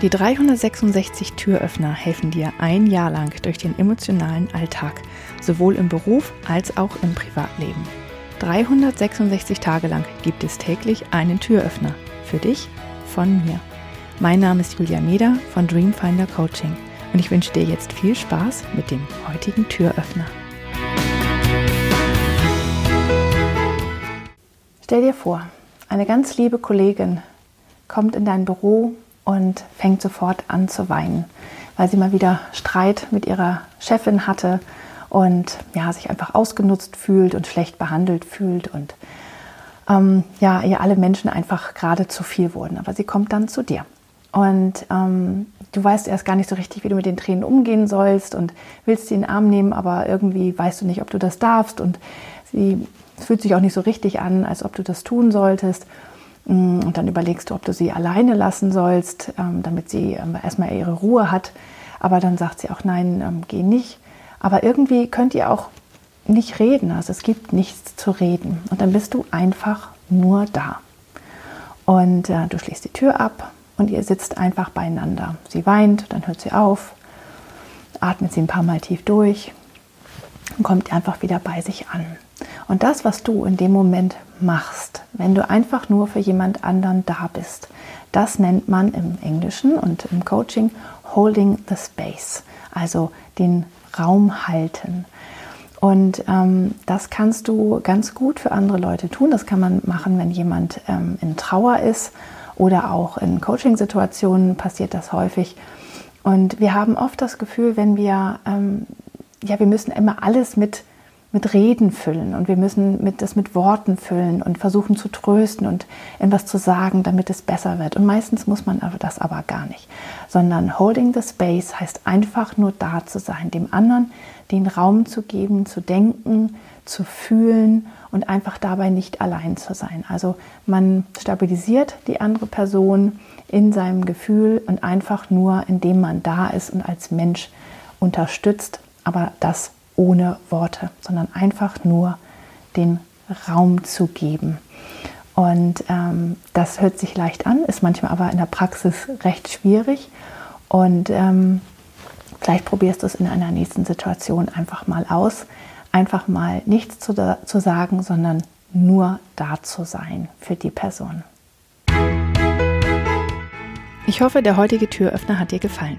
Die 366 Türöffner helfen dir ein Jahr lang durch den emotionalen Alltag, sowohl im Beruf als auch im Privatleben. 366 Tage lang gibt es täglich einen Türöffner. Für dich, von mir. Mein Name ist Julia Meder von Dreamfinder Coaching und ich wünsche dir jetzt viel Spaß mit dem heutigen Türöffner. Stell dir vor, eine ganz liebe Kollegin kommt in dein Büro und fängt sofort an zu weinen, weil sie mal wieder Streit mit ihrer Chefin hatte und ja, sich einfach ausgenutzt fühlt und schlecht behandelt fühlt und ähm, ja, ihr alle Menschen einfach gerade zu viel wurden. Aber sie kommt dann zu dir. Und ähm, du weißt erst gar nicht so richtig, wie du mit den Tränen umgehen sollst und willst sie in den Arm nehmen, aber irgendwie weißt du nicht, ob du das darfst. Und sie fühlt sich auch nicht so richtig an, als ob du das tun solltest. Mm, und dann überlegst du, ob du sie alleine lassen sollst, ähm, damit sie ähm, erstmal ihre Ruhe hat. Aber dann sagt sie auch, nein, ähm, geh nicht. Aber irgendwie könnt ihr auch nicht reden. Also es gibt nichts zu reden. Und dann bist du einfach nur da. Und äh, du schließt die Tür ab und ihr sitzt einfach beieinander. Sie weint, dann hört sie auf, atmet sie ein paar Mal tief durch und kommt einfach wieder bei sich an. Und das, was du in dem Moment machst, wenn du einfach nur für jemand anderen da bist, das nennt man im Englischen und im Coaching Holding the Space, also den Raum halten. Und ähm, das kannst du ganz gut für andere Leute tun. Das kann man machen, wenn jemand ähm, in Trauer ist oder auch in Coaching-Situationen passiert das häufig. Und wir haben oft das Gefühl, wenn wir, ähm, ja, wir müssen immer alles mit mit Reden füllen und wir müssen mit, das mit Worten füllen und versuchen zu trösten und etwas zu sagen, damit es besser wird. Und meistens muss man das aber gar nicht, sondern holding the space heißt einfach nur da zu sein, dem anderen den Raum zu geben, zu denken, zu fühlen und einfach dabei nicht allein zu sein. Also man stabilisiert die andere Person in seinem Gefühl und einfach nur, indem man da ist und als Mensch unterstützt, aber das ohne Worte, sondern einfach nur den Raum zu geben. Und ähm, das hört sich leicht an, ist manchmal aber in der Praxis recht schwierig. Und ähm, vielleicht probierst du es in einer nächsten Situation einfach mal aus. Einfach mal nichts zu, zu sagen, sondern nur da zu sein für die Person. Ich hoffe, der heutige Türöffner hat dir gefallen.